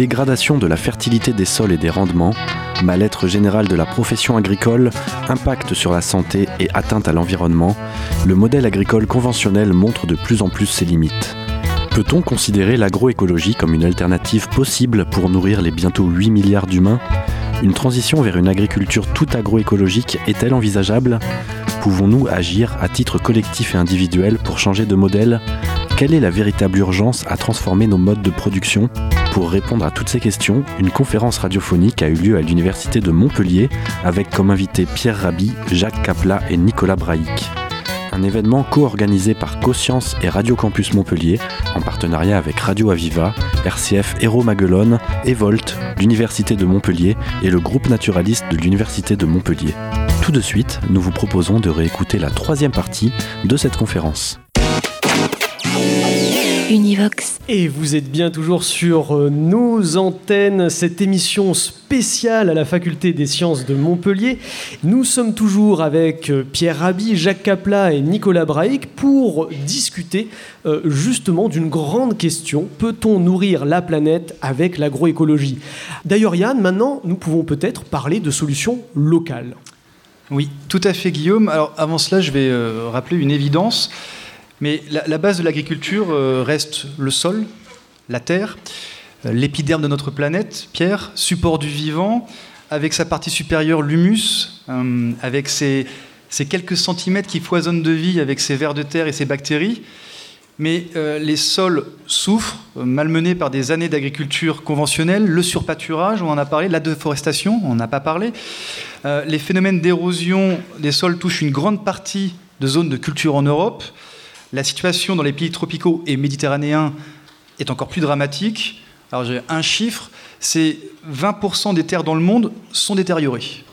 Dégradation de la fertilité des sols et des rendements, mal-être général de la profession agricole, impact sur la santé et atteinte à l'environnement, le modèle agricole conventionnel montre de plus en plus ses limites. Peut-on considérer l'agroécologie comme une alternative possible pour nourrir les bientôt 8 milliards d'humains? Une transition vers une agriculture toute agroécologique est-elle envisageable? Pouvons-nous agir à titre collectif et individuel pour changer de modèle? Quelle est la véritable urgence à transformer nos modes de production? Pour répondre à toutes ces questions, une conférence radiophonique a eu lieu à l'Université de Montpellier avec comme invités Pierre Rabhi, Jacques Capla et Nicolas Brahic un événement co-organisé par Coscience et Radio Campus Montpellier, en partenariat avec Radio Aviva, RCF Héros Maguelone, Evolt, l'Université de Montpellier et le groupe naturaliste de l'Université de Montpellier. Tout de suite, nous vous proposons de réécouter la troisième partie de cette conférence. Univox. Et vous êtes bien toujours sur euh, nos antennes, cette émission spéciale à la Faculté des sciences de Montpellier. Nous sommes toujours avec euh, Pierre Rabhi, Jacques Capla et Nicolas Brahic pour discuter euh, justement d'une grande question. Peut-on nourrir la planète avec l'agroécologie? D'ailleurs Yann, maintenant nous pouvons peut-être parler de solutions locales. Oui, tout à fait Guillaume. Alors avant cela, je vais rappeler une évidence. Mais la, base de l'agriculture euh, reste le sol, la terre, euh, l'épiderme de notre planète, Pierre, support du vivant, avec sa partie supérieure, l'humus, euh, avec ses, quelques centimètres qui foisonnent de vie avec ses vers de terre et ses bactéries. Mais les sols souffrent, malmenés par des années d'agriculture conventionnelle, le surpâturage, on en a parlé, la déforestation, on n'a pas parlé. les phénomènes d'érosion des sols touchent une grande partie de zones de culture en Europe. La situation dans les pays tropicaux et méditerranéens est encore plus dramatique. Alors j'ai un chiffre, c'est 20% des terres dans le monde sont détériorées.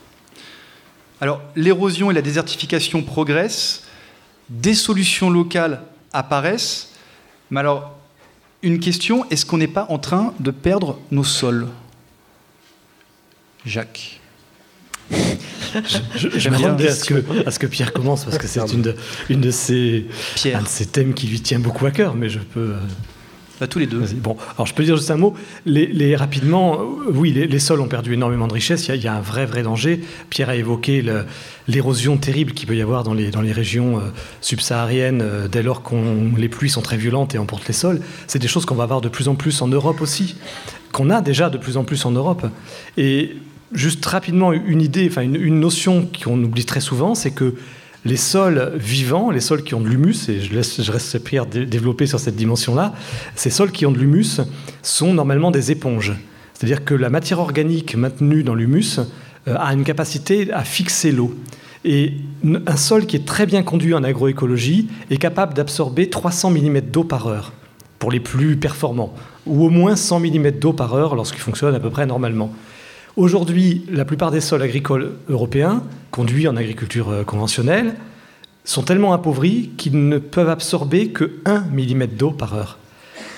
Alors l'érosion et la désertification progressent, des solutions locales apparaissent, mais alors une question, est-ce qu'on n'est pas en train de perdre nos sols? Jacques je, je, à ce, que, à ce que Pierre commence, parce que c'est une de, une de un de ces thèmes qui lui tient beaucoup à cœur, mais je peux... Bah, tous les deux. Bon, alors je peux dire juste un mot. Les, rapidement, euh, oui, les, sols ont perdu énormément de richesse. Il y, a, un vrai, vrai danger. Pierre a évoqué l'érosion terrible qu'il peut y avoir dans les, dans les régions euh, subsahariennes euh, dès lors que les pluies sont très violentes et emportent les sols. C'est des choses qu'on va avoir de plus en plus en Europe aussi, qu'on a déjà de plus en plus en Europe. Et Juste rapidement, une idée, enfin une, notion qu'on oublie très souvent, c'est que les sols vivants, les sols qui ont de l'humus, et je laisse, je reste Pierre développer sur cette dimension-là, ces sols qui ont de l'humus sont normalement des éponges. C'est-à-dire que la matière organique maintenue dans l'humus euh, a une capacité à fixer l'eau. Et un sol qui est très bien conduit en agroécologie est capable d'absorber 300 mm d'eau par heure pour les plus performants, ou au moins 100 mm d'eau par heure lorsqu'il fonctionne à peu près normalement. Aujourd'hui, la plupart des sols agricoles européens, conduits en agriculture euh, conventionnelle, sont tellement appauvris qu'ils ne peuvent absorber que 1 mm d'eau par heure.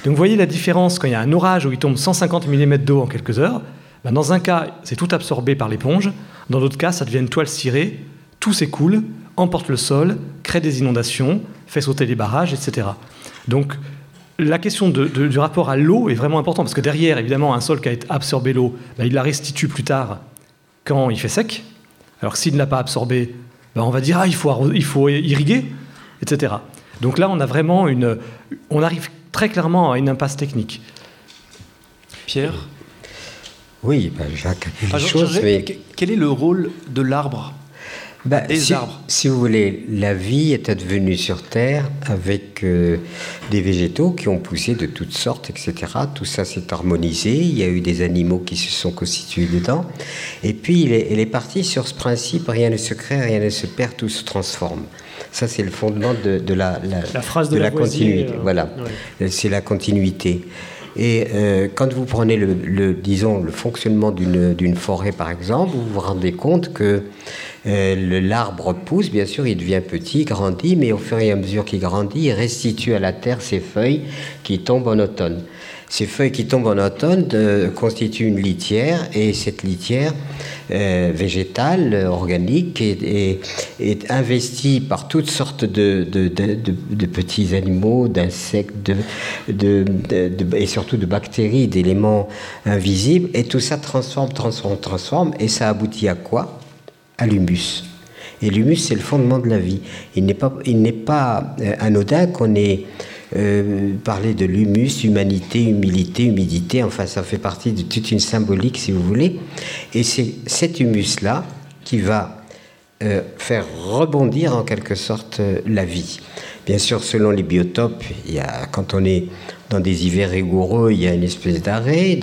Donc vous voyez la différence quand il y a un orage où il tombe 150 mm d'eau en quelques heures. Ben, dans un cas, c'est tout absorbé par l'éponge. Dans l'autre cas, ça devient une toile cirée. Tout s'écoule, emporte le sol, crée des inondations, fait sauter les barrages, etc. Donc la question du rapport à l'eau est vraiment importante parce que derrière, évidemment, un sol qui a absorbé l'eau, ben, il la restitue plus tard quand il fait sec. Alors s'il ne l'a pas absorbé, ben, on va dire ah, il faut, il faut irriguer, etc. Donc là, on a vraiment une, on arrive très clairement à une impasse technique. Pierre? Oui, ben, Jacques ah. Quel est le rôle de l'arbre? Bah, si, Si vous voulez, la vie est advenue sur Terre avec euh, des végétaux qui ont poussé de toutes sortes, etc. Tout ça s'est harmonisé. Il y a eu des animaux qui se sont constitués dedans. Et puis, elle est, partie sur ce principe rien ne se crée, rien ne se perd, tout se transforme. Ça, c'est le fondement de, la, phrase de, la, continuité. Euh, voilà, c'est la continuité. Et euh, quand vous prenez le, disons, le fonctionnement d'une forêt, par exemple, vous vous rendez compte que euh, l'arbre pousse, bien sûr, il devient petit, grandit, mais au fur et à mesure qu'il grandit, il restitue à la terre ses feuilles qui tombent en automne. Ces feuilles qui tombent en automne euh, constituent une litière et cette litière euh, végétale, organique, est, investie par toutes sortes de, petits animaux, d'insectes et surtout de bactéries, d'éléments invisibles. Et tout ça transforme, transforme, transforme. Et ça aboutit à quoi? À l'humus. Et l'humus, c'est le fondement de la vie. Il n'est pas, pas euh, anodin qu'on ait euh, parler de l'humus, humanité, humilité, humidité, enfin ça fait partie de toute une symbolique si vous voulez. Et c'est cet humus-là qui va euh, faire rebondir en quelque sorte euh, la vie. Bien sûr, selon les biotopes, il y a, quand on est dans des hivers rigoureux, il y a une espèce d'arrêt.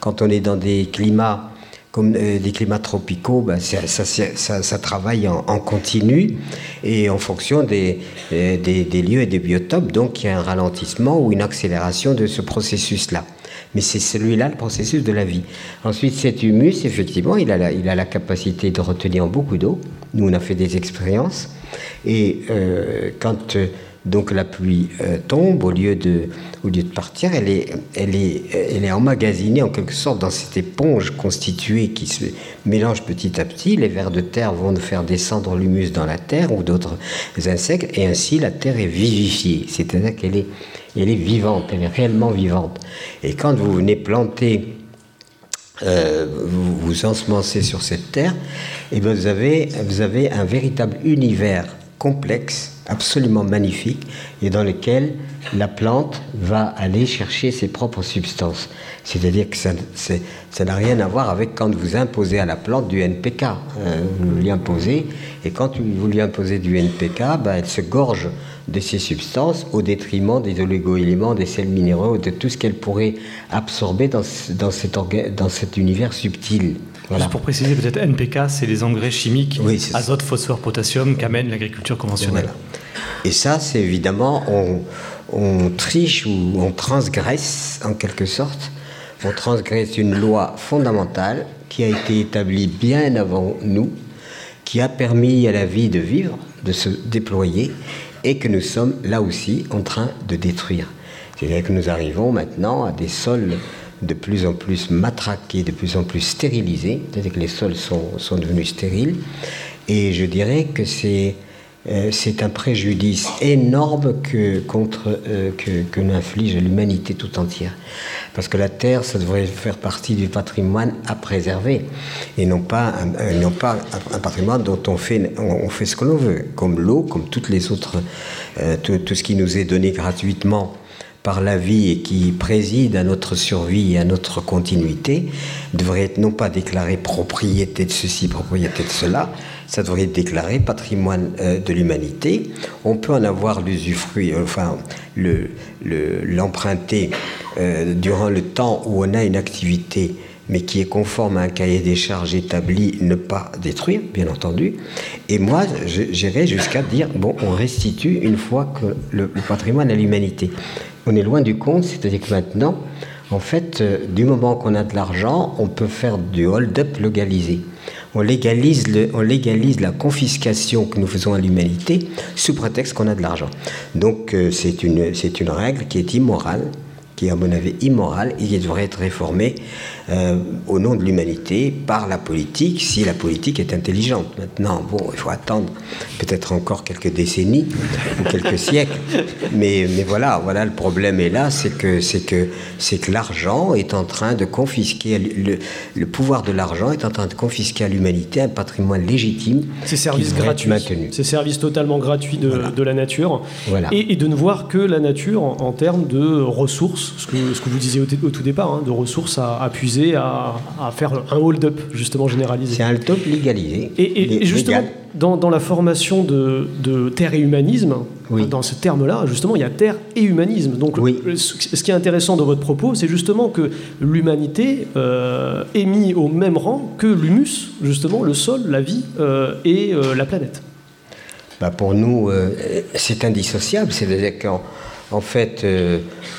Quand on est dans des climats comme euh, des climats tropicaux, ben, ça, travaille en, continu et en fonction des, euh, des, des, lieux et des biotopes. Donc il y a un ralentissement ou une accélération de ce processus-là. Mais c'est celui-là le processus de la vie. Ensuite, cet humus, effectivement, il a la, il a la capacité de retenir beaucoup d'eau. Nous, on a fait des expériences. Et euh, quand donc la pluie euh, tombe, au lieu, de, au lieu de partir, elle est, elle, est, elle est emmagasinée en quelque sorte dans cette éponge constituée qui se mélange petit à petit. Les vers de terre vont faire descendre l'humus dans la terre ou d'autres insectes, et ainsi la terre est vivifiée, c'est-à-dire qu'elle est, elle est vivante, elle est réellement vivante. Et quand vous venez planter euh, vous, vous ensemencez sur cette terre, et bien vous, avez, vous avez un véritable univers complexe absolument magnifique et dans lequel la plante va aller chercher ses propres substances. C'est-à-dire que ça, n'a rien à voir avec quand vous imposez à la plante du NPK. Euh, vous lui imposez, et quand vous lui imposez du NPK, ben, elle se gorge de ces substances au détriment des oligo-éléments, des sels minéraux, de tout ce qu'elle pourrait absorber dans cet univers subtil. Juste pour préciser, peut-être NPK, c'est les engrais chimiques, azote, phosphore, potassium, qu'amène l'agriculture conventionnelle. Et ça, c'est évidemment, on, on, triche ou on transgresse en quelque sorte. On transgresse une loi fondamentale qui a été établie bien avant nous, qui a permis à la vie de vivre, de se déployer, et que nous sommes là aussi en train de détruire. C'est-à-dire que nous arrivons maintenant à des sols de plus en plus matraqués, de plus en plus stérilisés, c'est-à-dire que les sols sont, sont, devenus stériles. Et je dirais que c'est euh, un préjudice énorme que, contre, euh, que, que n'inflige l'humanité tout entière. Parce que la terre, ça devrait faire partie du patrimoine à préserver, et non pas un, non pas un patrimoine dont on fait, on, fait ce que l'on veut, comme l'eau, comme toutes les autres, euh, tout, ce qui nous est donné gratuitement par la vie et qui préside à notre survie et à notre continuité, devrait être non pas déclaré propriété de ceci, propriété de cela, ça devrait être déclaré patrimoine euh, de l'humanité. On peut en avoir l'usufruit, enfin l'emprunter le, euh, durant le temps où on a une activité mais qui est conforme à un cahier des charges établi, ne pas détruire, bien entendu. Et moi, j'irais jusqu'à dire, bon, on restitue une fois que le, patrimoine à l'humanité. On est loin du compte, c'est-à-dire que maintenant, en fait, euh, du moment qu'on a de l'argent, on peut faire du hold-up localisé. On légalise, le, on légalise la confiscation que nous faisons à l'humanité sous prétexte qu'on a de l'argent. Donc euh, c'est une, une règle qui est immorale, qui est à mon avis immorale et qui devrait être réformée euh, au nom de l'humanité par la politique, si la politique est intelligente. Maintenant, bon, il faut attendre peut-être encore quelques décennies ou quelques siècles, mais, mais voilà, voilà, le problème est là, c'est que c'est que c'est que l'argent est en train de confisquer le, le pouvoir de l'argent est en train de confisquer à l'humanité un patrimoine légitime. Ces services gratuits, ces services totalement gratuits de, de la nature, voilà. et, de ne voir que la nature en, termes de ressources, ce que, ce que vous disiez au, tout départ, hein, de ressources à, à puiser à, faire un hold-up justement généralisé. C'est un hold-up légalisé. Et, justement, dans, la formation de, terre et humanisme, dans ce terme-là, justement, il y a terre et humanisme. Donc, ce qui est intéressant dans votre propos, c'est justement que l'humanité euh, est mise au même rang que l'humus, justement, le sol, la vie euh, et euh, la planète. Bah pour nous, c'est indissociable. C'est-à-dire En fait,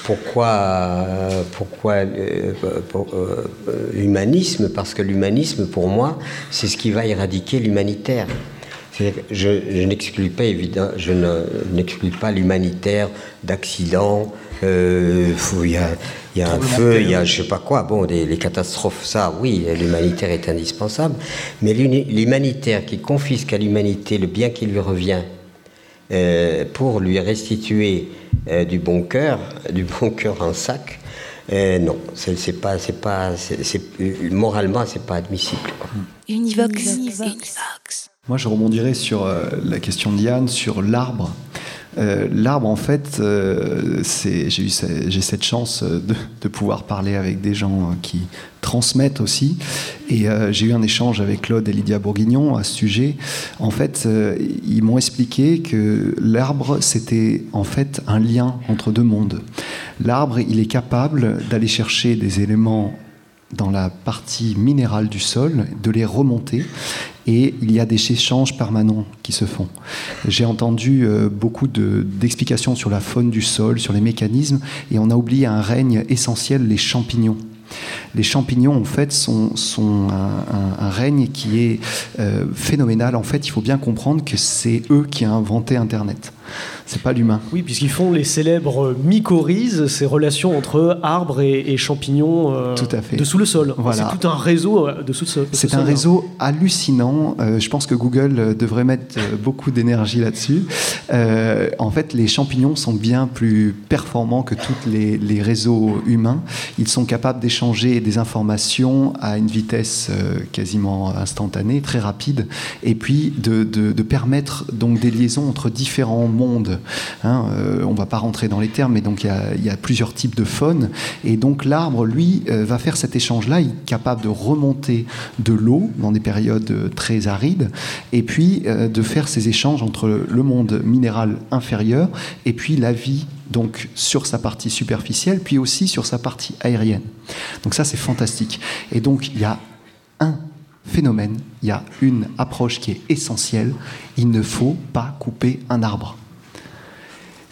pourquoi, pourquoi humanisme Parce que l'humanisme, pour moi, c'est ce qui va éradiquer l'humanitaire. Je, n'exclus pas évidemment, je n'exclus pas l'humanitaire d'accidents. Euh, il y a, y a un feu, il y a je sais pas quoi. Bon, les, catastrophes, ça, oui, l'humanitaire est indispensable. Mais l'humanitaire qui confisque à l'humanité le bien qui lui revient euh, pour lui restituer euh, du bon cœur, du bon cœur en sac, non, c'est pas, c'est pas, c'est, moralement, c'est pas admissible. Univox. Univox. Moi, je rebondirais sur euh, la question de Yann, sur l'arbre. Euh, l'arbre, en fait, euh, j'ai cette chance de, pouvoir parler avec des gens qui transmettent aussi. Et j'ai eu un échange avec Claude et Lydia Bourguignon à ce sujet. En fait, ils m'ont expliqué que l'arbre, c'était en fait un lien entre deux mondes. L'arbre, il est capable d'aller chercher des éléments dans la partie minérale du sol, de les remonter et il y a des échanges permanents qui se font. J'ai entendu euh, beaucoup d'explications sur la faune du sol, sur les mécanismes, et on a oublié un règne essentiel, les champignons. Les champignons, en fait, sont, un, règne qui est euh, phénoménal. En fait, il faut bien comprendre que c'est eux qui ont inventé Internet c'est pas l'humain. Oui, puisqu'ils font les célèbres mycorhizes, ces relations entre arbres et, champignons euh, tout à fait. dessous le sol. Voilà. C'est tout un réseau euh, dessous le sol. C'est un réseau hallucinant. Euh, je pense que Google devrait mettre beaucoup d'énergie là-dessus. en fait, les champignons sont bien plus performants que tous les, réseaux humains. Ils sont capables d'échanger des informations à une vitesse quasiment instantanée, très rapide, et puis de, de permettre donc des liaisons entre différents monde. Hein, euh, on ne va pas rentrer dans les termes, mais donc il y, a plusieurs types de faune. Et donc l'arbre, lui, euh, va faire cet échange-là. Il est capable de remonter de l'eau dans des périodes euh, très arides, et puis de faire ces échanges entre le monde minéral inférieur et puis la vie donc sur sa partie superficielle, puis aussi sur sa partie aérienne. Donc ça, c'est fantastique. Et donc il y a un phénomène, il y a une approche qui est essentielle. Il ne faut pas couper un arbre.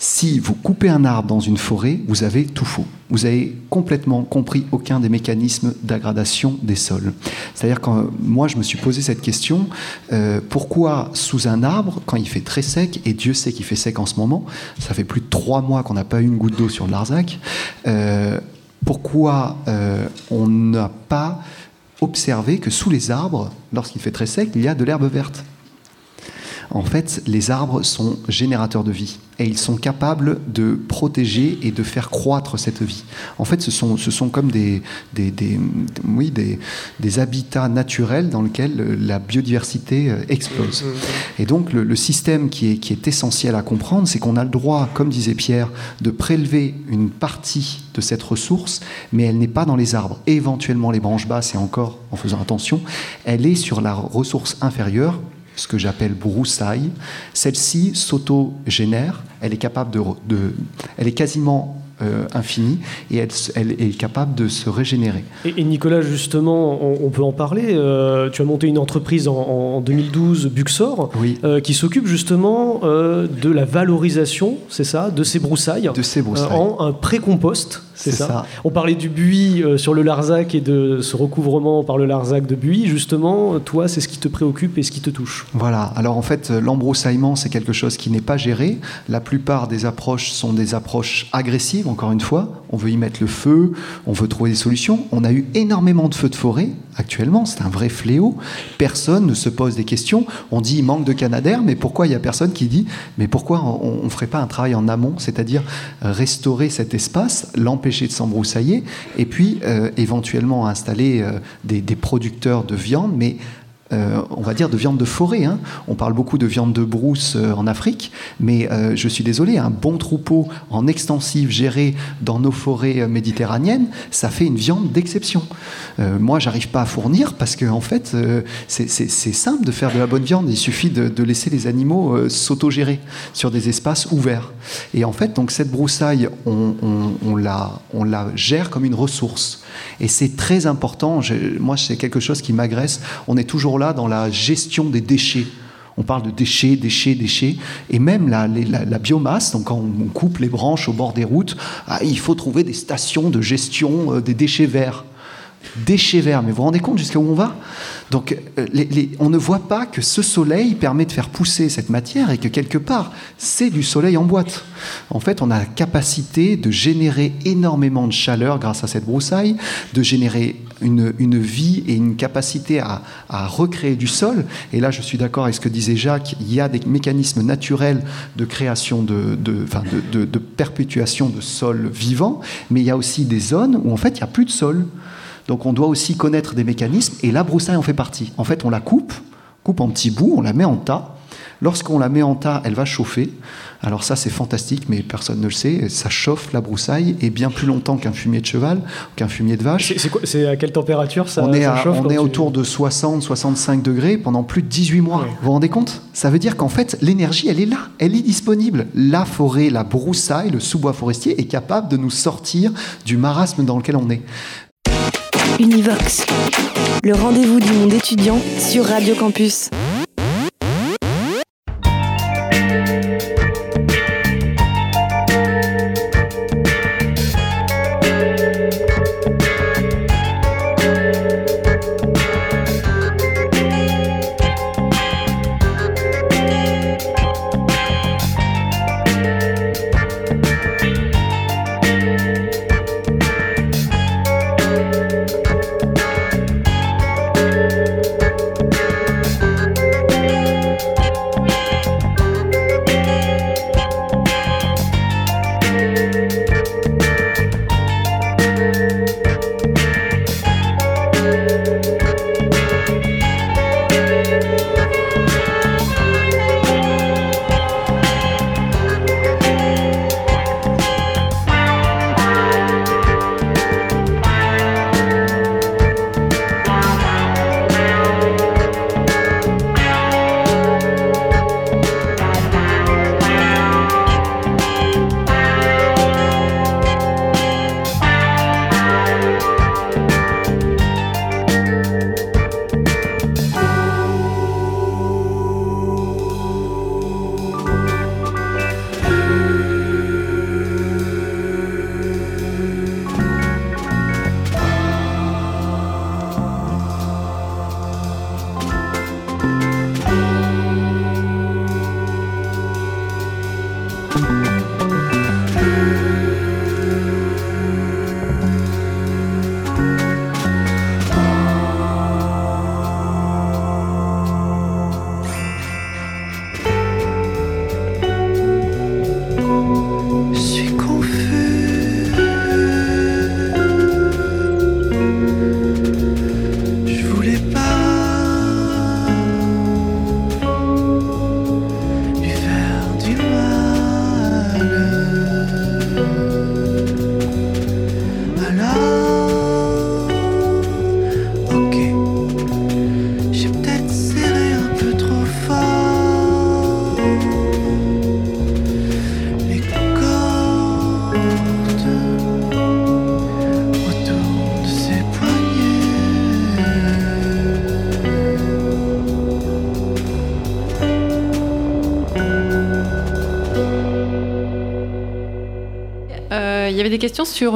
Si vous coupez un arbre dans une forêt, vous avez tout faux. Vous avez complètement compris aucun des mécanismes d'aggradation des sols. C'est-à-dire que moi, je me suis posé cette question euh, pourquoi sous un arbre, quand il fait très sec, et Dieu sait qu'il fait sec en ce moment, ça fait plus de trois mois qu'on n'a pas eu une goutte d'eau sur Larzac, euh, pourquoi euh, on n'a pas observé que sous les arbres, lorsqu'il fait très sec, il y a de l'herbe verte? En fait, les arbres sont générateurs de vie et ils sont capables de protéger et de faire croître cette vie. En fait, ce sont, ce sont comme des, des, oui, des, des, habitats naturels dans lesquels la biodiversité euh, explose. Et donc, le, système qui est, qui est essentiel à comprendre, c'est qu'on a le droit, comme disait Pierre, de prélever une partie de cette ressource, mais elle n'est pas dans les arbres. Éventuellement, les branches basses, et encore en faisant attention, elle est sur la ressource inférieure ce que j'appelle broussaille. Celle-ci s'auto-génère, elle est capable de, de, elle est quasiment euh, infinie et elle, elle, est capable de se régénérer. Et, Nicolas, justement, on, peut en parler. Euh, tu as monté une entreprise en, 2012, Buxor, euh, qui s'occupe justement de la valorisation, c'est ça, de ces broussailles, de ces broussailles. en un pré-compost. C'est ça. On parlait du buis sur le Larzac et de ce recouvrement par le Larzac de buis. Justement, toi, c'est ce qui te préoccupe et ce qui te touche. Voilà. Alors en fait, l'embroussaillement, c'est quelque chose qui n'est pas géré. La plupart des approches sont des approches agressives encore une fois, on veut y mettre le feu, on veut trouver des solutions. On a eu énormément de feux de forêt actuellement, c'est un vrai fléau. Personne ne se pose des questions. On dit il manque de canadair, mais pourquoi il n'y a personne qui dit mais pourquoi on ne ferait pas un travail en amont, c'est-à-dire restaurer cet espace, de s'embroussailler, et puis euh, éventuellement installer euh, des, des producteurs de viande, mais euh, on va dire, de viande de forêt. Hein. On parle beaucoup de viande de brousse euh, en Afrique, mais euh, je suis désolé, un bon troupeau en extensive géré dans nos forêts méditerranéennes, ça fait une viande d'exception. moi, j'arrive pas à fournir parce que, en fait, c'est simple de faire de la bonne viande. Il suffit de, laisser les animaux s'autogérer sur des espaces ouverts. Et en fait, donc cette broussaille, on, la, on la gère comme une ressource. Et c'est très important. moi, c'est quelque chose qui m'agresse. On est toujours là dans la gestion des déchets. On parle de déchets, déchets, déchets. Et même la, la, biomasse, donc quand on coupe les branches au bord des routes, ah, il faut trouver des stations de gestion euh, des déchets verts déchets verts. Mais vous vous rendez compte jusqu'à où on va? Donc, euh, on ne voit pas que ce soleil permet de faire pousser cette matière et que quelque part, c'est du soleil en boîte. En fait, on a la capacité de générer énormément de chaleur grâce à cette broussaille, de générer une, vie et une capacité à, recréer du sol. Et là, je suis d'accord avec ce que disait Jacques, il y a des mécanismes naturels de création, de, de, de perpétuation de sol vivant, mais il y a aussi des zones où en fait, il n'y a plus de sol. Donc on doit aussi connaître des mécanismes, et la broussaille en fait partie. En fait, on la coupe, coupe en petits bouts, on la met en tas. Lorsqu'on la met en tas, elle va chauffer. Alors ça, c'est fantastique, mais personne ne le sait. Ça chauffe la broussaille, et bien plus longtemps qu'un fumier de cheval, qu'un fumier de vache. C'est à quelle température ça On est, chauffe on est autour de 60-65 degrés pendant plus de 18 mois. Vous vous rendez compte? Ça veut dire qu'en fait, l'énergie, elle est là, elle est disponible. La forêt, la broussaille, le sous-bois forestier est capable de nous sortir du marasme dans lequel on est. Univox, le rendez-vous du monde étudiant sur Radio Campus.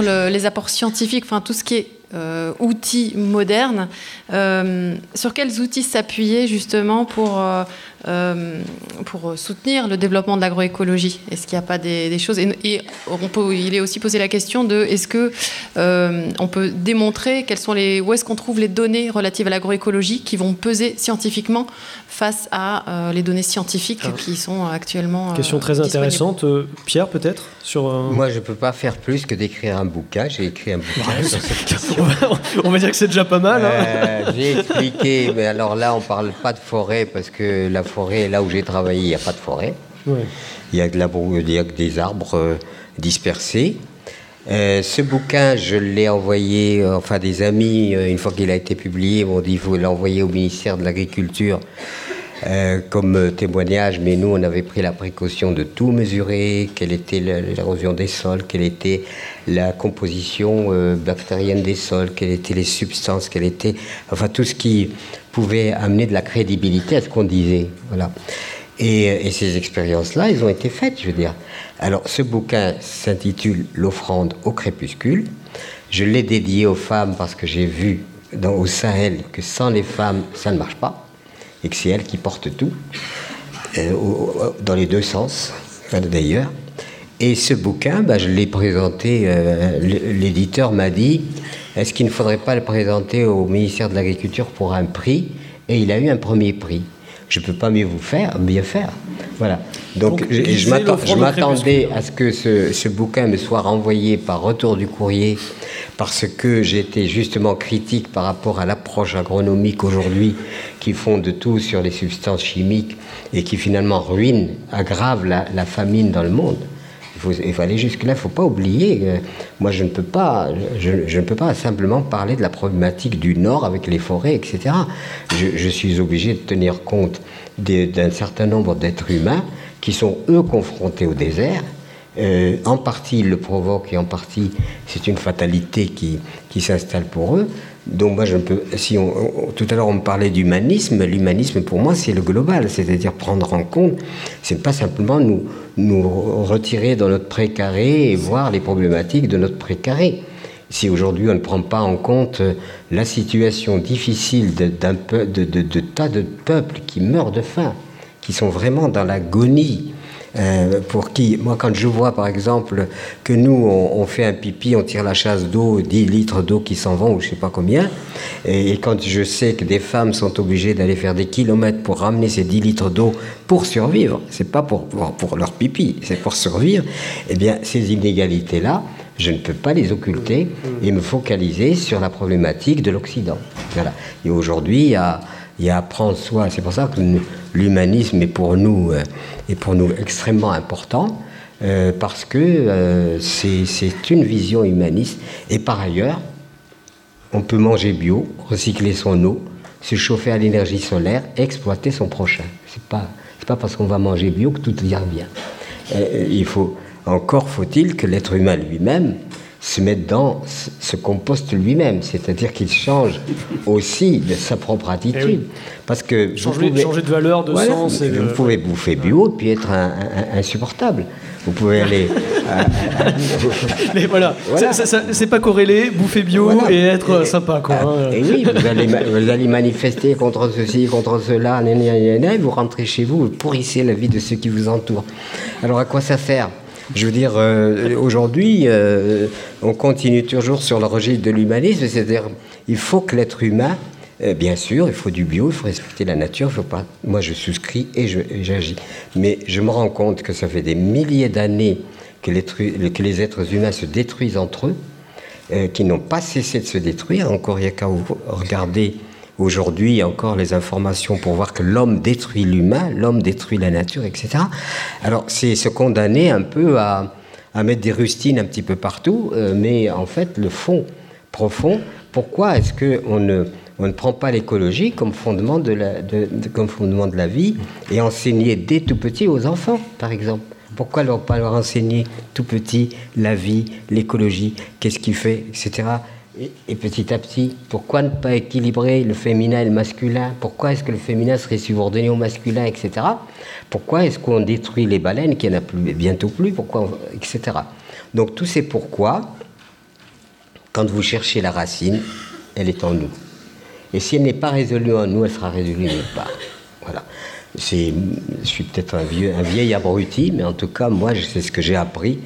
Les apports scientifiques, enfin tout ce qui est euh, outils modernes. Euh, sur quels outils s'appuyer justement pour, euh, pour soutenir le développement de l'agroécologie Est-ce qu'il n'y a pas des, choses? Et, on peut, il est aussi posé la question de est-ce que on peut démontrer quelles sont les, où est-ce qu'on trouve les données relatives à l'agroécologie qui vont peser scientifiquement face à euh, les données scientifiques ah. qui sont actuellement. Question très intéressante. Euh, Pierre, peut-être sur, euh, Moi, je ne peux pas faire plus que d'écrire un bouquin. J'ai écrit un bouquin on va dire que c'est déjà pas mal. Hein. j'ai expliqué, mais alors là, on ne parle pas de forêt parce que la forêt, là où j'ai travaillé, il n'y a pas de forêt. Il, y a de la, il y a des arbres dispersés. ce bouquin, je l'ai envoyé, enfin des amis, une fois qu'il a été publié, m'ont dit faut l'envoyer au ministère de l'Agriculture euh, comme témoignage, mais nous, on avait pris la précaution de tout mesurer, quelle était l'érosion des sols, quelle était la composition euh, bactérienne des sols, quelles étaient les substances, quelle était, enfin tout ce qui pouvait amener de la crédibilité à ce qu'on disait. Voilà. Et, et ces expériences-là, elles ont été faites, je veux dire. Alors, ce bouquin s'intitule L'offrande au crépuscule. Je l'ai dédié aux femmes parce que j'ai vu au Sahel que sans les femmes, ça ne marche pas et que c'est elle qui porte tout, euh, dans les deux sens, d'ailleurs. Et ce bouquin, bah, je l'ai présenté, euh, l'éditeur m'a dit, est-ce qu'il ne faudrait pas le présenter au ministère de l'Agriculture pour un prix? Et il a eu un premier prix. Je ne peux pas mieux vous faire, bien faire. Voilà. Donc, je, je m'attendais à ce que ce, ce, bouquin me soit renvoyé par retour du courrier parce que j'étais justement critique par rapport à l'approche agronomique aujourd'hui qui fonde tout sur les substances chimiques et qui finalement ruine, aggrave la, famine dans le monde. Il faut, aller jusque-là, il ne faut pas oublier. moi, je ne, peux pas, je, ne peux pas simplement parler de la problématique du Nord avec les forêts, etc. Je, suis obligé de tenir compte d'un certain nombre d'êtres humains qui sont, eux, confrontés au désert euh, en partie, ils le provoquent et en partie, c'est une fatalité qui s'installe pour eux. Donc moi, tout à l'heure on me parlait d'humanisme, l'humanisme pour moi c'est le global, c'est-à-dire prendre en compte, c'est pas simplement nous, nous retirer dans notre précaré et voir les problématiques de notre précaré. Si aujourd'hui on ne prend pas en compte la situation difficile d'un de, tas de peuples qui meurent de faim, qui sont vraiment dans l'agonie, euh, pour qui, moi, quand je vois par exemple que nous, on, fait un pipi, on tire la chasse d'eau, 10 litres d'eau qui s'en vont, ou je sais pas combien, et, quand je sais que des femmes sont obligées d'aller faire des kilomètres pour ramener ces 10 litres d'eau pour survivre, c'est pas pour, pour, leur pipi, c'est pour survivre, eh bien, ces inégalités-là, je ne peux pas les occulter et me focaliser sur la problématique de l'Occident. Voilà. Et aujourd'hui, il y a a à prendre soin. C'est pour ça que l'humanisme est pour nous, euh, est pour nous extrêmement important, euh, parce que euh, c'est une vision humaniste. Et par ailleurs, on peut manger bio, recycler son eau, se chauffer à l'énergie solaire, exploiter son prochain. C'est pas pas parce qu'on va manger bio que tout ira bien. il faut encore faut-il que l'être humain lui-même se mettre dans ce compost lui-même, c'est-à-dire qu'il change aussi de sa propre attitude. Eh Parce que changer, vous changer de valeur, de sens. Et vous pouvez bouffer bio et puis être insupportable. Vous pouvez aller. Mais voilà, c'est pas corrélé, bouffer bio et être sympa. Quoi, hein. Et oui, vous allez, vous allez, manifester contre ceci, contre cela, et vous rentrez chez vous, vous pourrissez la vie de ceux qui vous entourent. Alors à quoi ça sert? Je veux dire, euh, aujourd'hui, euh, on continue toujours sur le registre de l'humanisme, c'est-à-dire, il faut que l'être humain, euh, bien sûr, il faut du bio, il faut respecter la nature, il faut pas. Moi, je souscris et j'agis. Mais je me rends compte que ça fait des milliers d'années que, les êtres humains se détruisent entre eux, qui n'ont pas cessé de se détruire. Encore, il n'y a qu'à regarder Aujourd'hui, encore les informations pour voir que l'homme détruit l'humain, l'homme détruit la nature, etc. Alors, c'est se condamner un peu à, mettre des rustines un petit peu partout, euh, mais en fait, le fond profond, pourquoi est-ce qu'on ne, on ne prend pas l'écologie comme, fondement de la, comme fondement de la vie et enseigner dès tout petit aux enfants, par exemple? Pourquoi ne pas leur enseigner tout petit la vie, l'écologie, qu'est-ce qu'il fait, etc. Et, petit à petit, pourquoi ne pas équilibrer le féminin et le masculin? Pourquoi est-ce que le féminin serait subordonné au masculin, etc. Pourquoi est-ce qu'on détruit les baleines, qu'il n'y en a plus, bientôt plus, pourquoi, etc. Donc tous ces pourquoi, quand vous cherchez la racine, elle est en nous. Et si elle n'est pas résolue en nous, elle sera résolue nulle part. Voilà. je suis peut-être un, un vieil abruti, mais en tout cas, moi, c'est ce que j'ai appris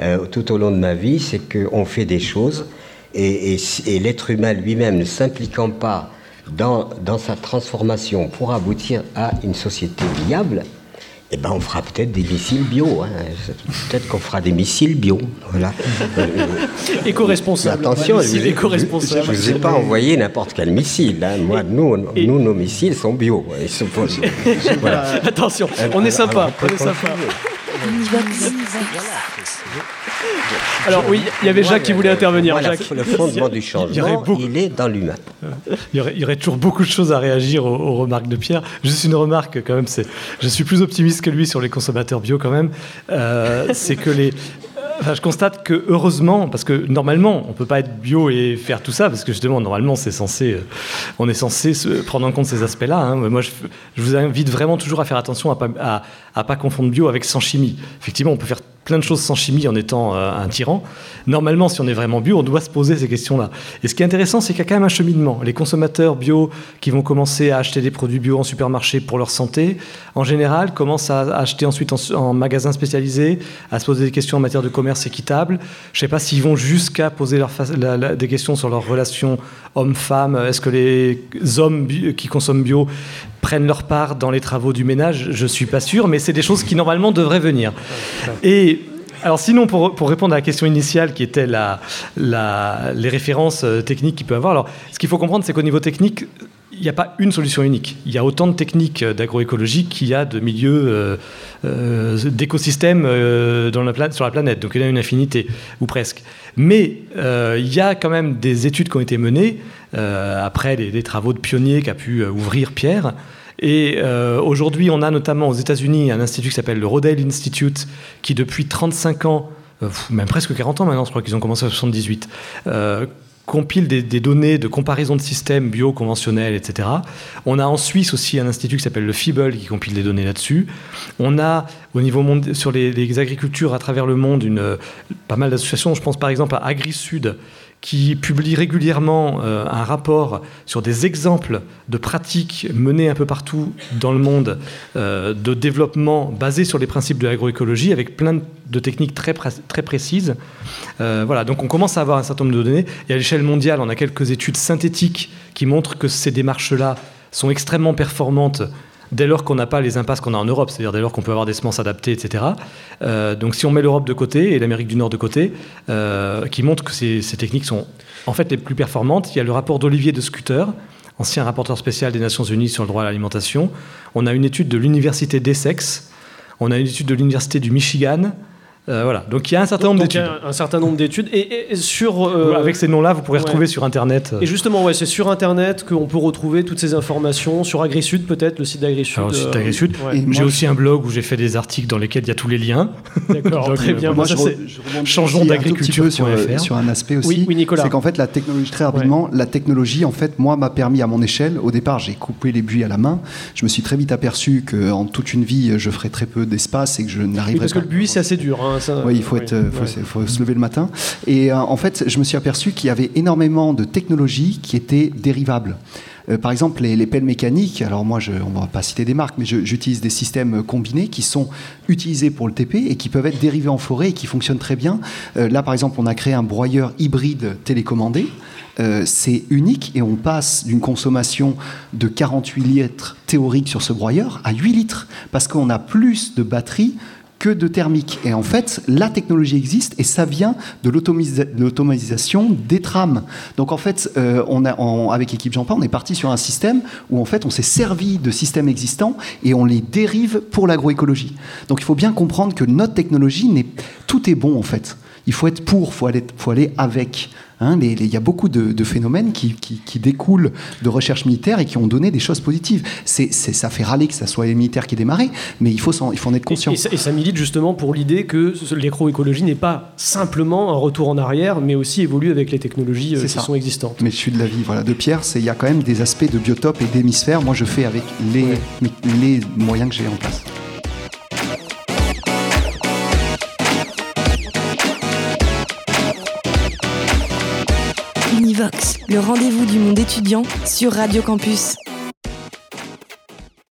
euh, tout au long de ma vie, c'est qu'on fait des choses et, l'être humain lui-même ne s'impliquant pas dans, dans, sa transformation pour aboutir à une société viable, eh ben on fera peut-être des missiles bio. Hein. Peut-être qu'on fera des missiles bio. Voilà. éco-responsable. Attention, je ne vous ai pas envoyé n'importe quel missile. Hein. Moi, nous, nous, nos missiles sont bio. Ils sont Attention, on est sympa. on est sympa. Alors oui, il y avait Jacques qui voulait intervenir. Voilà, Jacques. le fondement du changement, il, est dans l'humain. Il y, aurait, il y, aurait, toujours beaucoup de choses à réagir aux, aux, remarques de Pierre. Juste une remarque quand même, c'est, je suis plus optimiste que lui sur les consommateurs bio quand même. Euh, c'est que les, Enfin, je constate que heureusement, parce que normalement, on peut pas être bio et faire tout ça, parce que justement, normalement, c'est censé, euh, on est censé se prendre en compte ces aspects-là. Hein. Moi, je, je, vous invite vraiment toujours à faire attention à pas, à, à pas confondre bio avec sans chimie. Effectivement, on peut faire plein de choses sans chimie en étant euh, un tyran. Normalement, si on est vraiment bio, on doit se poser ces questions-là. Et ce qui est intéressant, c'est qu'il y a quand même un cheminement. Les consommateurs bio qui vont commencer à acheter des produits bio en supermarché pour leur santé, en général, commencent à acheter ensuite en, magasin spécialisé, à se poser des questions en matière de commerce équitable. Je ne sais pas s'ils vont jusqu'à poser des questions sur leur relation homme-femme. Est-ce que les hommes qui consomment bio prennent leur part dans les travaux du ménage Je ne suis pas sûr, mais c'est des choses qui normalement devraient venir. Et alors sinon, pour, pour, répondre à la question initiale qui était la, la, les références techniques qu'il peut avoir, alors ce qu'il faut comprendre, c'est qu'au niveau technique, il n'y a pas une solution unique. Il y a autant de techniques d'agroécologie qu'il y a de milieux euh, euh, d'écosystèmes euh, sur la planète. Donc il y en a une infinité, ou presque. Mais euh, il y a quand même des études qui ont été menées euh, après les, travaux de pionniers qu'a pu ouvrir Pierre. Et euh, aujourd'hui, on a notamment aux États-Unis un institut qui s'appelle le Rodale Institute, qui depuis 35 ans, euh, même presque 40 ans maintenant, je crois qu'ils ont commencé en 78, euh, compile des, des, données de comparaison de systèmes bio conventionnels, etc. On a en Suisse aussi un institut qui s'appelle le FIBLE qui compile des données là-dessus. On a au niveau sur les, agricultures à travers le monde une, pas mal d'associations. Je pense par exemple à AgriSud qui publie régulièrement euh, un rapport sur des exemples de pratiques menées un peu partout dans le monde euh, de développement basé sur les principes de l'agroécologie avec plein de techniques très, très précises. Euh, voilà, donc on commence à avoir un certain nombre de données et à l'échelle mondiale, on a quelques études synthétiques qui montrent que ces démarches-là sont extrêmement performantes dès lors qu'on n'a pas les impasses qu'on a en Europe, c'est-à-dire dès lors qu'on peut avoir des semences adaptées, etc. Euh, donc si on met l'Europe de côté et l'Amérique du Nord de côté, euh, qui montre que ces, ces, techniques sont en fait les plus performantes, il y a le rapport d'Olivier de Scooter, ancien rapporteur spécial des Nations Unies sur le droit à l'alimentation. On a une étude de l'Université d'Essex, on a une étude de l'Université du Michigan, euh, voilà, donc il y a un certain nombre d'études. Un, un, certain nombre d'études. Et, et, sur. Euh, Avec ces noms-là, vous pourrez ouais. retrouver sur Internet. Et justement, ouais, c'est sur Internet qu'on peut retrouver toutes ces informations. Sur AgriSud, peut-être, le site d'AgriSud. Le site d'AgriSud. Euh, ouais. J'ai aussi un blog où j'ai fait des articles dans lesquels il y a tous les liens. D'accord, très bien. Moi, ça, je, changeons d'agriculture sur, sur un aspect aussi. Oui, oui Nicolas. C'est qu'en fait, la technologie, très rapidement, la technologie, en fait, moi, m'a permis à mon échelle. Au départ, j'ai coupé les buis à la main. Je me suis très vite aperçu qu'en toute une vie, je ferais très peu d'espace et que je n'arriverais oui, parce pas. Parce que le buis, c'est assez dur. Hein, ça... Oui, il faut être il faut, faut, se lever le matin. Et euh, en fait, je me suis aperçu qu'il y avait énormément de technologies qui étaient dérivables. Euh, par exemple, les, les, pelles mécaniques, alors moi, je, on ne va pas citer des marques, mais j'utilise des systèmes combinés qui sont utilisés pour le TP et qui peuvent être dérivés en forêt et qui fonctionnent très bien. Euh, là, par exemple, on a créé un broyeur hybride télécommandé. Euh, c'est unique et on passe d'une consommation de 48 litres théoriques sur ce broyeur à 8 litres parce qu'on a plus de batterie que de thermique. Et en fait, la technologie existe et ça vient de l'automatisation des trames. Donc en fait, euh, on a, avec Équipe Jean on est parti sur un système où en fait on s'est servi de systèmes existants et on les dérive pour l'agroécologie. Donc il faut bien comprendre que notre technologie, tout est bon en fait. Il faut être pour, faut aller, faut aller avec. Hein, les, les, il y a beaucoup de, de phénomènes qui, qui, qui, découlent de recherche militaire et qui ont donné des choses positives. C'est, ça fait râler que ce soit les militaires qui démarraient, mais il faut, en, il faut en être conscient. Et, et, ça, et, ça, milite justement pour l'idée que l'agroécologie n'est pas simplement un retour en arrière, mais aussi évolue avec les technologies euh, qui ça. sont existantes. Mais je suis de l'avis voilà, de Pierre, il y a quand même des aspects de biotope et d'hémisphère. Moi, je fais avec les, ouais. les moyens que j'ai en place. Le rendez-vous du monde étudiant sur Radio Campus.